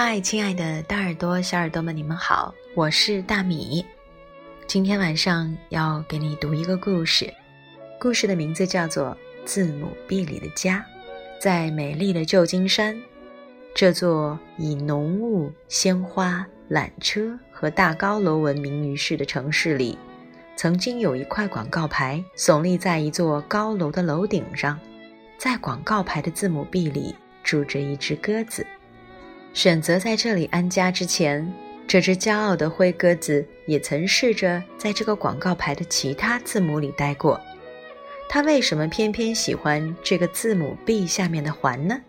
嗨，亲爱的大耳朵、小耳朵们，你们好，我是大米。今天晚上要给你读一个故事，故事的名字叫做《字母 B 里的家》。在美丽的旧金山，这座以浓雾、鲜花、缆车和大高楼闻名于世的城市里，曾经有一块广告牌耸立在一座高楼的楼顶上，在广告牌的字母 B 里住着一只鸽子。选择在这里安家之前，这只骄傲的灰鸽子也曾试着在这个广告牌的其他字母里待过。它为什么偏偏喜欢这个字母 B 下面的环呢？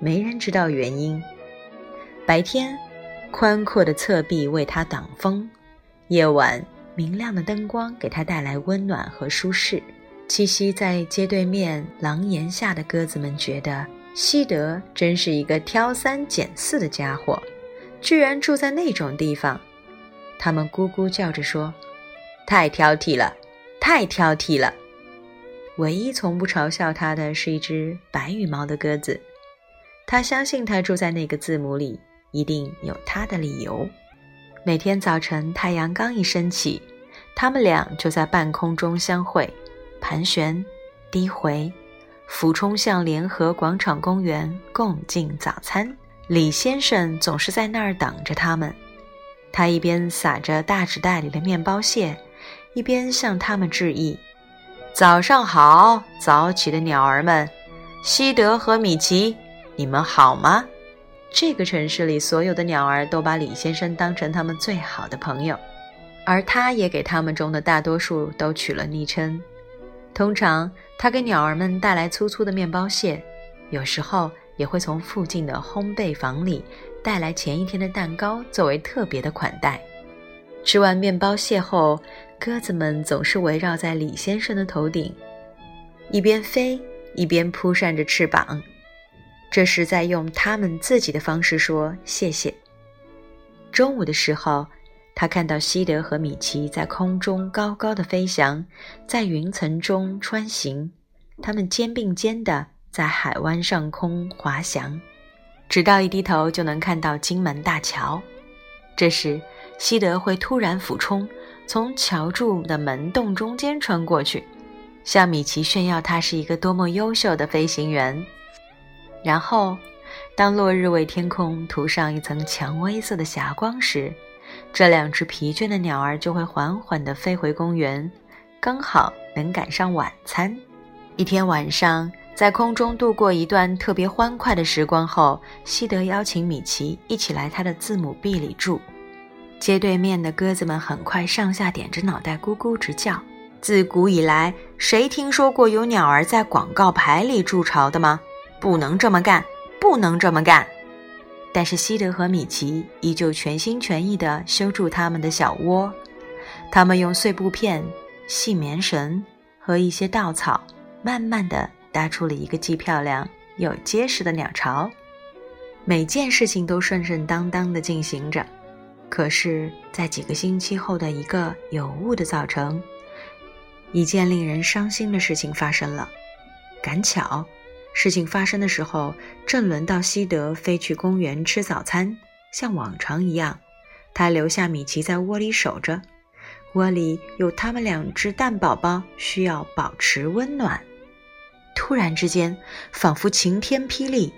没人知道原因。白天，宽阔的侧壁为它挡风；夜晚，明亮的灯光给它带来温暖和舒适。栖息在街对面廊檐下的鸽子们觉得。西德真是一个挑三拣四的家伙，居然住在那种地方。他们咕咕叫着说：“太挑剔了，太挑剔了。”唯一从不嘲笑他的是一只白羽毛的鸽子。他相信他住在那个字母里，一定有他的理由。每天早晨，太阳刚一升起，他们俩就在半空中相会，盘旋，低回。俯冲向联合广场公园共进早餐。李先生总是在那儿等着他们。他一边撒着大纸袋里的面包屑，一边向他们致意：“早上好，早起的鸟儿们，西德和米奇，你们好吗？”这个城市里所有的鸟儿都把李先生当成他们最好的朋友，而他也给他们中的大多数都取了昵称。通常，他给鸟儿们带来粗粗的面包屑，有时候也会从附近的烘焙房里带来前一天的蛋糕作为特别的款待。吃完面包屑后，鸽子们总是围绕在李先生的头顶，一边飞一边扑扇着翅膀，这是在用他们自己的方式说谢谢。中午的时候。他看到西德和米奇在空中高高的飞翔，在云层中穿行，他们肩并肩的在海湾上空滑翔，直到一低头就能看到金门大桥。这时，西德会突然俯冲，从桥柱的门洞中间穿过去，向米奇炫耀他是一个多么优秀的飞行员。然后，当落日为天空涂上一层蔷薇色的霞光时，这两只疲倦的鸟儿就会缓缓地飞回公园，刚好能赶上晚餐。一天晚上，在空中度过一段特别欢快的时光后，西德邀请米奇一起来他的字母 B 里住。街对面的鸽子们很快上下点着脑袋，咕咕直叫。自古以来，谁听说过有鸟儿在广告牌里筑巢的吗？不能这么干，不能这么干。但是西德和米奇依旧全心全意地修筑他们的小窝。他们用碎布片、细棉绳和一些稻草，慢慢地搭出了一个既漂亮又结实的鸟巢。每件事情都顺顺当当地进行着。可是，在几个星期后的一个有雾的早晨，一件令人伤心的事情发生了。赶巧。事情发生的时候，正轮到西德飞去公园吃早餐。像往常一样，他留下米奇在窝里守着。窝里有他们两只蛋宝宝，需要保持温暖。突然之间，仿佛晴天霹雳，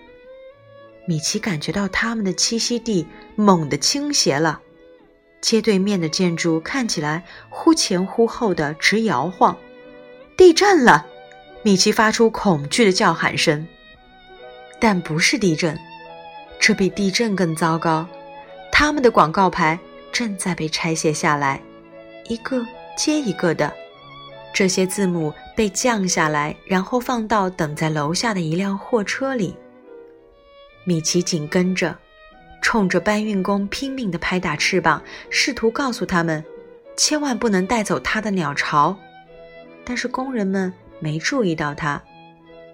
米奇感觉到他们的栖息地猛地倾斜了。街对面的建筑看起来忽前忽后的直摇晃，地震了。米奇发出恐惧的叫喊声，但不是地震，这比地震更糟糕。他们的广告牌正在被拆卸下来，一个接一个的。这些字母被降下来，然后放到等在楼下的一辆货车里。米奇紧跟着，冲着搬运工拼命地拍打翅膀，试图告诉他们，千万不能带走他的鸟巢。但是工人们。没注意到他，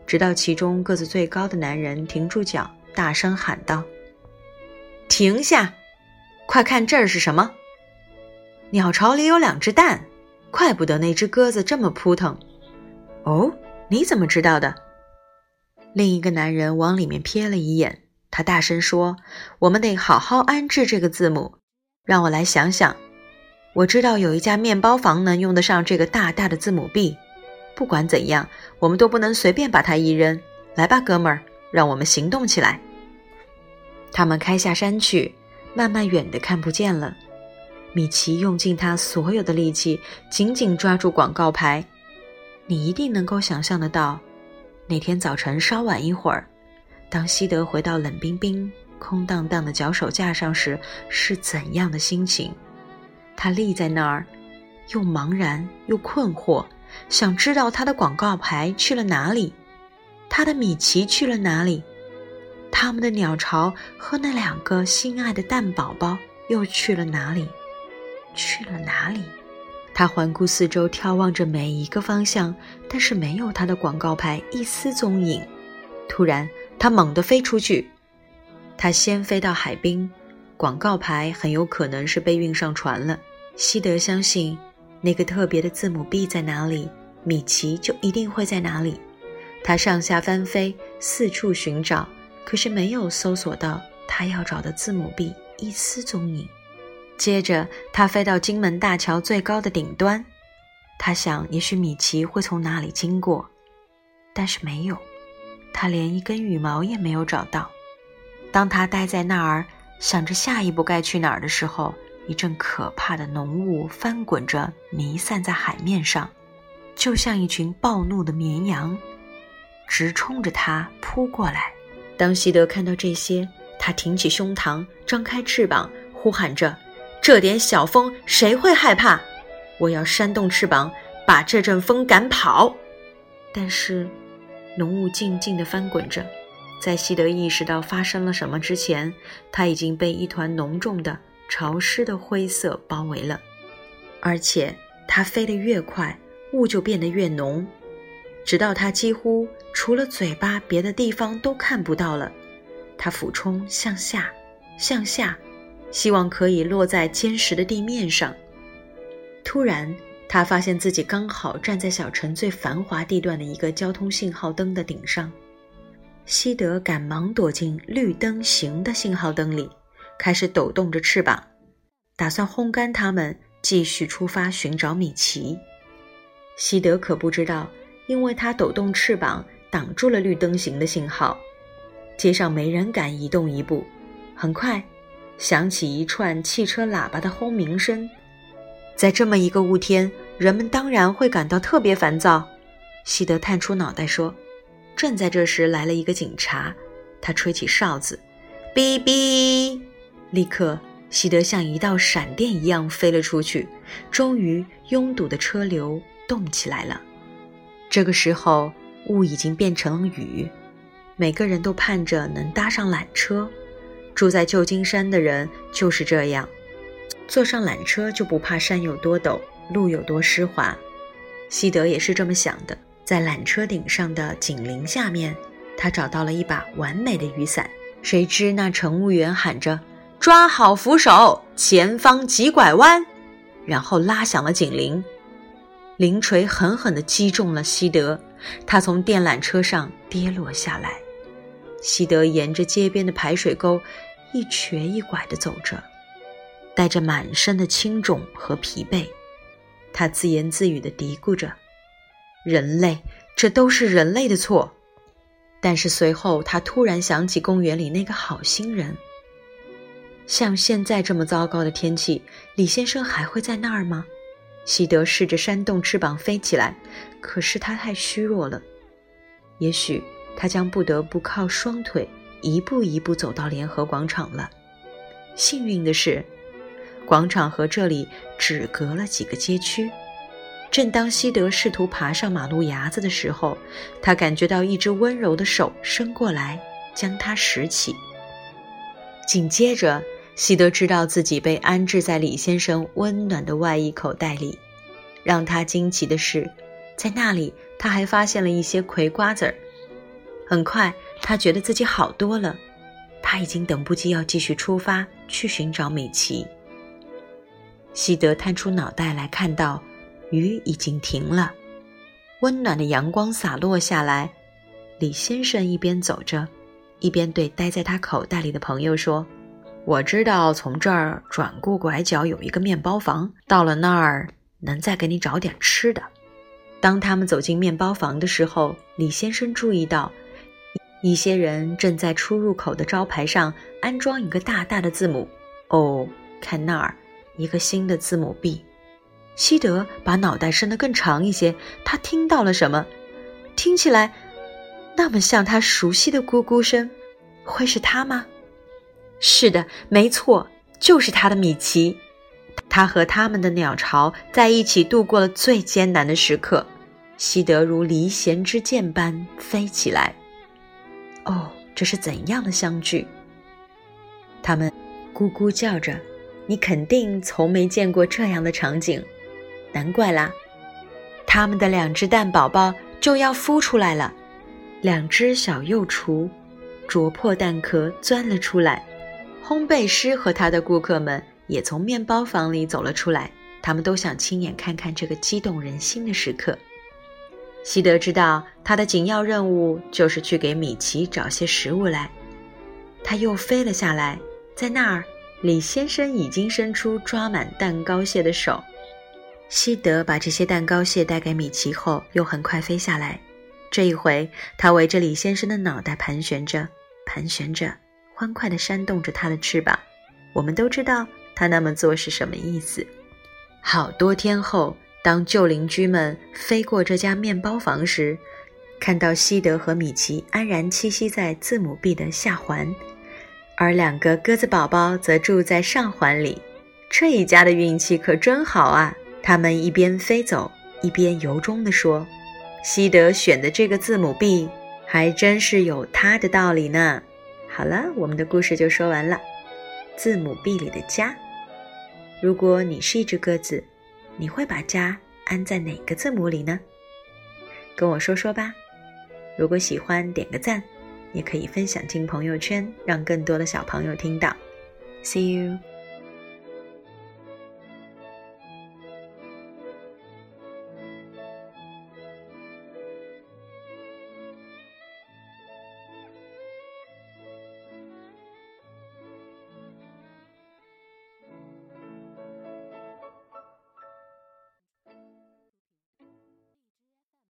直到其中个子最高的男人停住脚，大声喊道：“停下！快看这儿是什么？鸟巢里有两只蛋，怪不得那只鸽子这么扑腾。”哦，你怎么知道的？另一个男人往里面瞥了一眼，他大声说：“我们得好好安置这个字母。让我来想想。我知道有一家面包房能用得上这个大大的字母 B。不管怎样，我们都不能随便把它一扔。来吧，哥们儿，让我们行动起来。”他们开下山去，慢慢远的看不见了。米奇用尽他所有的力气，紧紧抓住广告牌。你一定能够想象得到，那天早晨稍晚一会儿，当西德回到冷冰冰、空荡荡的脚手架上时，是怎样的心情？他立在那儿，又茫然又困惑，想知道他的广告牌去了哪里，他的米奇去了哪里，他们的鸟巢和那两个心爱的蛋宝宝又去了哪里？去了哪里？他环顾四周，眺望着每一个方向，但是没有他的广告牌一丝踪影。突然，他猛地飞出去。他先飞到海滨，广告牌很有可能是被运上船了。西德相信，那个特别的字母 B 在哪里，米奇就一定会在哪里。他上下翻飞，四处寻找，可是没有搜索到他要找的字母 B 一丝踪影。接着，他飞到金门大桥最高的顶端。他想，也许米奇会从那里经过，但是没有。他连一根羽毛也没有找到。当他待在那儿，想着下一步该去哪儿的时候，一阵可怕的浓雾翻滚着，弥散在海面上，就像一群暴怒的绵羊，直冲着他扑过来。当西德看到这些，他挺起胸膛，张开翅膀，呼喊着。这点小风谁会害怕？我要扇动翅膀，把这阵风赶跑。但是，浓雾静静地翻滚着，在西德意识到发生了什么之前，他已经被一团浓重的、潮湿的灰色包围了。而且，它飞得越快，雾就变得越浓，直到它几乎除了嘴巴，别的地方都看不到了。它俯冲向下，向下。希望可以落在坚实的地面上。突然，他发现自己刚好站在小城最繁华地段的一个交通信号灯的顶上。西德赶忙躲进绿灯行的信号灯里，开始抖动着翅膀，打算烘干它们，继续出发寻找米奇。西德可不知道，因为他抖动翅膀挡住了绿灯行的信号，街上没人敢移动一步。很快。响起一串汽车喇叭的轰鸣声，在这么一个雾天，人们当然会感到特别烦躁。西德探出脑袋说：“正在这时，来了一个警察，他吹起哨子，哔哔，立刻，西德像一道闪电一样飞了出去。终于，拥堵的车流动起来了。这个时候，雾已经变成了雨，每个人都盼着能搭上缆车。”住在旧金山的人就是这样，坐上缆车就不怕山有多陡，路有多湿滑。西德也是这么想的。在缆车顶上的警铃下面，他找到了一把完美的雨伞。谁知那乘务员喊着：“抓好扶手，前方急拐弯！”然后拉响了警铃。铃锤狠狠地击中了西德，他从电缆车上跌落下来。西德沿着街边的排水沟。一瘸一拐地走着，带着满身的青肿和疲惫，他自言自语地嘀咕着：“人类，这都是人类的错。”但是随后，他突然想起公园里那个好心人。像现在这么糟糕的天气，李先生还会在那儿吗？西德试着扇动翅膀飞起来，可是他太虚弱了，也许他将不得不靠双腿。一步一步走到联合广场了。幸运的是，广场和这里只隔了几个街区。正当西德试图爬上马路牙子的时候，他感觉到一只温柔的手伸过来，将他拾起。紧接着，西德知道自己被安置在李先生温暖的外衣口袋里。让他惊奇的是，在那里他还发现了一些葵瓜子儿。很快。他觉得自己好多了，他已经等不及要继续出发去寻找美琪。西德探出脑袋来看到，雨已经停了，温暖的阳光洒落下来。李先生一边走着，一边对待在他口袋里的朋友说：“我知道从这儿转过拐角有一个面包房，到了那儿能再给你找点吃的。”当他们走进面包房的时候，李先生注意到，一些人正在出入口的招牌上安装一个大大的字母。哦，看那儿，一个新的字母 B。西德把脑袋伸得更长一些，他听到了什么？听起来那么像他熟悉的咕咕声，会是他吗？是的，没错，就是他的米奇。他和他们的鸟巢在一起度过了最艰难的时刻。西德如离弦之箭般飞起来。哦，这是怎样的相聚？他们咕咕叫着，你肯定从没见过这样的场景。难怪啦，他们的两只蛋宝宝就要孵出来了。两只小幼雏啄破蛋壳钻了出来。烘焙师和他的顾客们。也从面包房里走了出来，他们都想亲眼看看这个激动人心的时刻。西德知道他的紧要任务就是去给米奇找些食物来，他又飞了下来，在那儿，李先生已经伸出抓满蛋糕屑的手。西德把这些蛋糕屑带给米奇后，又很快飞下来。这一回，他围着李先生的脑袋盘旋着，盘旋着，欢快地扇动着它的翅膀。我们都知道。它那么做是什么意思？好多天后，当旧邻居们飞过这家面包房时，看到西德和米奇安然栖息在字母 B 的下环，而两个鸽子宝宝则住在上环里。这一家的运气可真好啊！他们一边飞走，一边由衷地说：“西德选的这个字母 B，还真是有他的道理呢。”好了，我们的故事就说完了。字母 B 里的家。如果你是一只鸽子，你会把家安在哪个字母里呢？跟我说说吧。如果喜欢，点个赞，也可以分享进朋友圈，让更多的小朋友听到。See you。